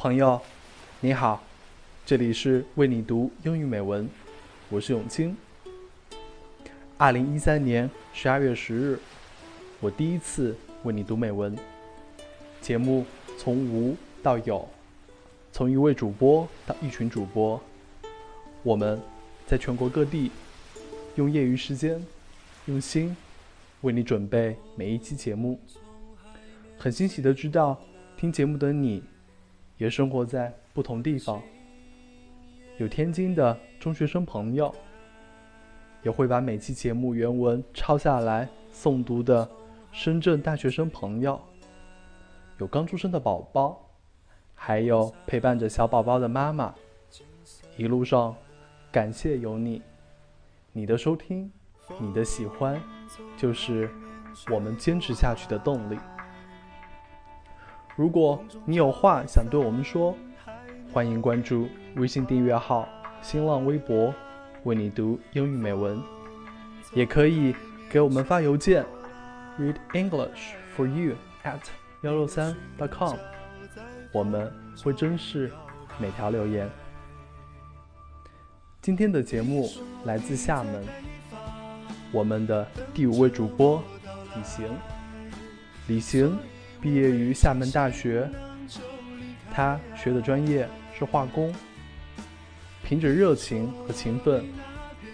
朋友，你好，这里是为你读英语美文，我是永清。二零一三年十二月十日，我第一次为你读美文。节目从无到有，从一位主播到一群主播，我们在全国各地用业余时间、用心为你准备每一期节目。很欣喜的知道，听节目的你。也生活在不同地方，有天津的中学生朋友，也会把每期节目原文抄下来诵读的深圳大学生朋友，有刚出生的宝宝，还有陪伴着小宝宝的妈妈。一路上，感谢有你，你的收听，你的喜欢，就是我们坚持下去的动力。如果你有话想对我们说，欢迎关注微信订阅号、新浪微博，为你读英语美文，也可以给我们发邮件，read English for you at 幺六三 .com，我们会珍视每条留言。今天的节目来自厦门，我们的第五位主播李行，李行。毕业于厦门大学，他学的专业是化工。凭着热情和勤奋，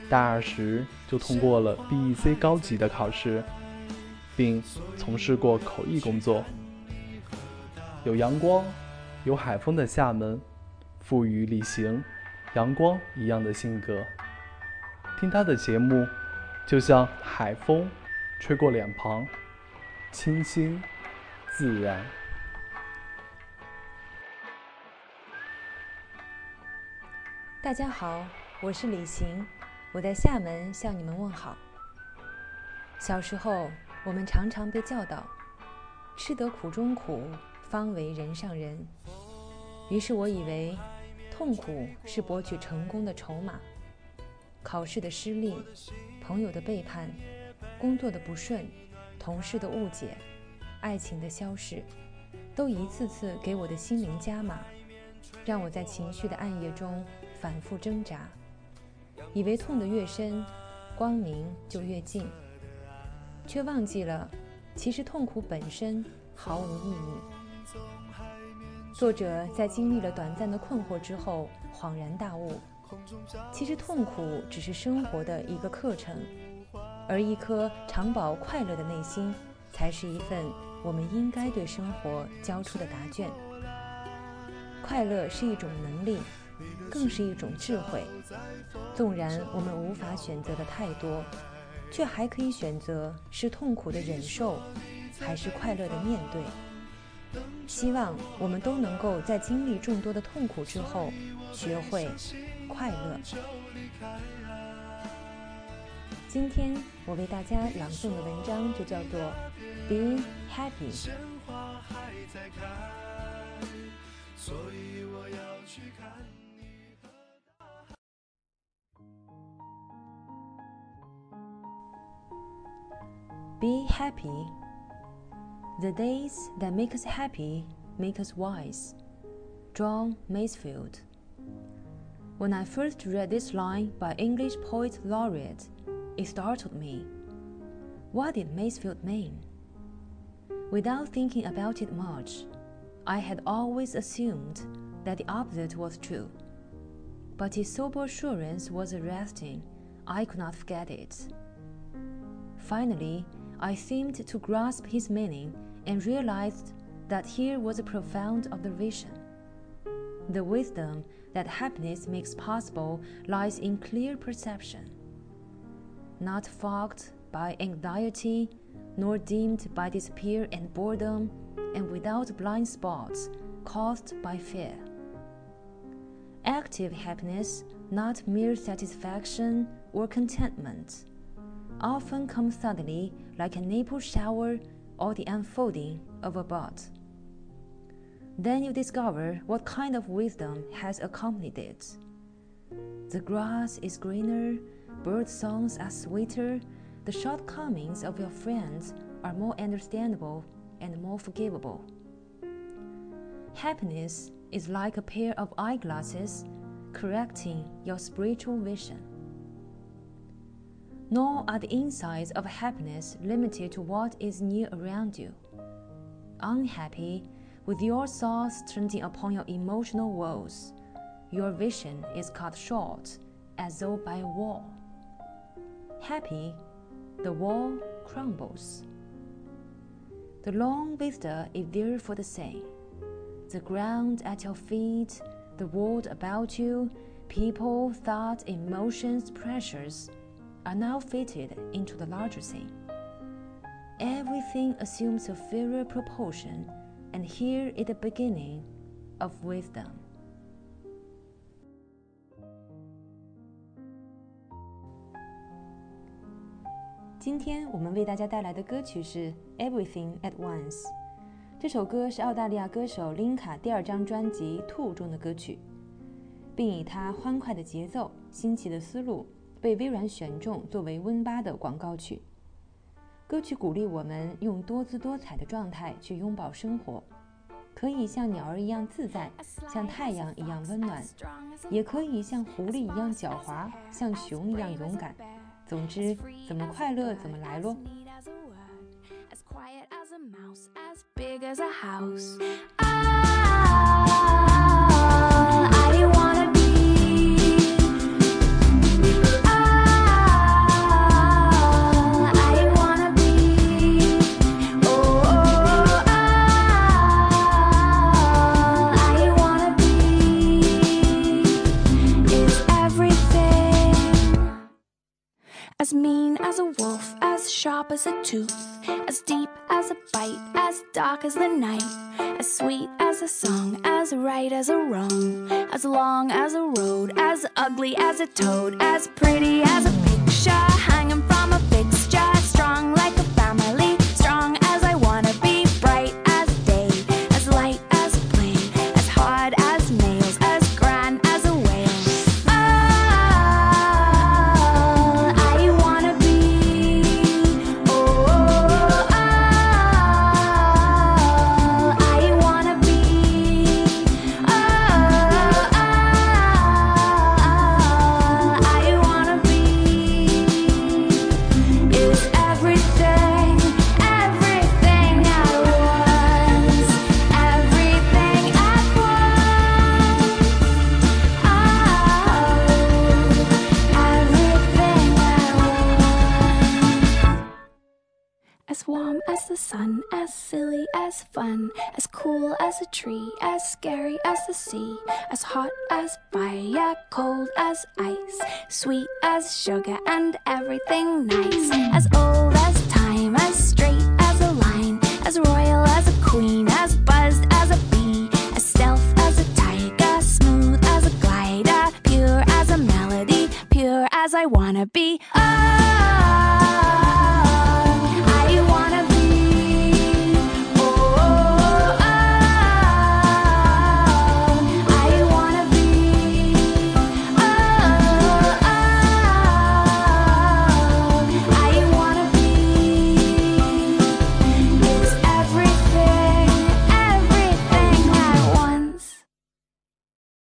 大二时就通过了 BEC 高级的考试，并从事过口译工作。有阳光、有海风的厦门，赋予李行阳光一样的性格。听他的节目，就像海风吹过脸庞，清新。自然。大家好，我是李行，我在厦门向你们问好。小时候，我们常常被教导，吃得苦中苦，方为人上人。于是我以为，痛苦是博取成功的筹码。考试的失利，朋友的背叛，工作的不顺，同事的误解。爱情的消逝，都一次次给我的心灵加码，让我在情绪的暗夜中反复挣扎，以为痛得越深，光明就越近，却忘记了，其实痛苦本身毫无意义。作者在经历了短暂的困惑之后，恍然大悟，其实痛苦只是生活的一个课程，而一颗常保快乐的内心。才是一份我们应该对生活交出的答卷。快乐是一种能力，更是一种智慧。纵然我们无法选择的太多，却还可以选择是痛苦的忍受，还是快乐的面对。希望我们都能够在经历众多的痛苦之后，学会快乐。今天我为大家朗诵的文章就叫做《Being Happy》。Be happy. The days that make us happy make us wise. John Masefield. When I first read this line by English poet laureate it startled me. What did Masefield mean? Without thinking about it much, I had always assumed that the opposite was true. But his sober assurance was arresting. I could not forget it. Finally, I seemed to grasp his meaning and realized that here was a profound observation. The wisdom that happiness makes possible lies in clear perception not fogged by anxiety, nor dimmed by despair and boredom, and without blind spots caused by fear. Active happiness, not mere satisfaction or contentment, often comes suddenly like an April shower or the unfolding of a bud. Then you discover what kind of wisdom has accompanied it. The grass is greener bird songs are sweeter, the shortcomings of your friends are more understandable and more forgivable. Happiness is like a pair of eyeglasses correcting your spiritual vision. Nor are the insights of happiness limited to what is near around you. Unhappy, with your thoughts turning upon your emotional woes, your vision is cut short as though by a wall. Happy, the wall crumbles. The long vista is there for the same. The ground at your feet, the world about you, people, thoughts, emotions, pressures are now fitted into the larger scene. Everything assumes a fairer proportion, and here is the beginning of wisdom. 今天我们为大家带来的歌曲是《Everything at Once》。这首歌是澳大利亚歌手琳卡第二张专辑《兔》中的歌曲，并以它欢快的节奏、新奇的思路被微软选中作为 Win 八的广告曲。歌曲鼓励我们用多姿多彩的状态去拥抱生活，可以像鸟儿一样自在，像太阳一样温暖，也可以像狐狸一样狡猾，像熊一样勇敢。总之，怎么快乐怎么来咯。Mean as a wolf, as sharp as a tooth, as deep as a bite, as dark as the night, as sweet as a song, as right as a wrong, as long as a road, as ugly as a toad, as pretty as a picture as fun, as cool as a tree, as scary as the sea, as hot as fire, cold as ice, sweet as sugar, and everything nice. As old as time, as straight as a line, as royal as a queen.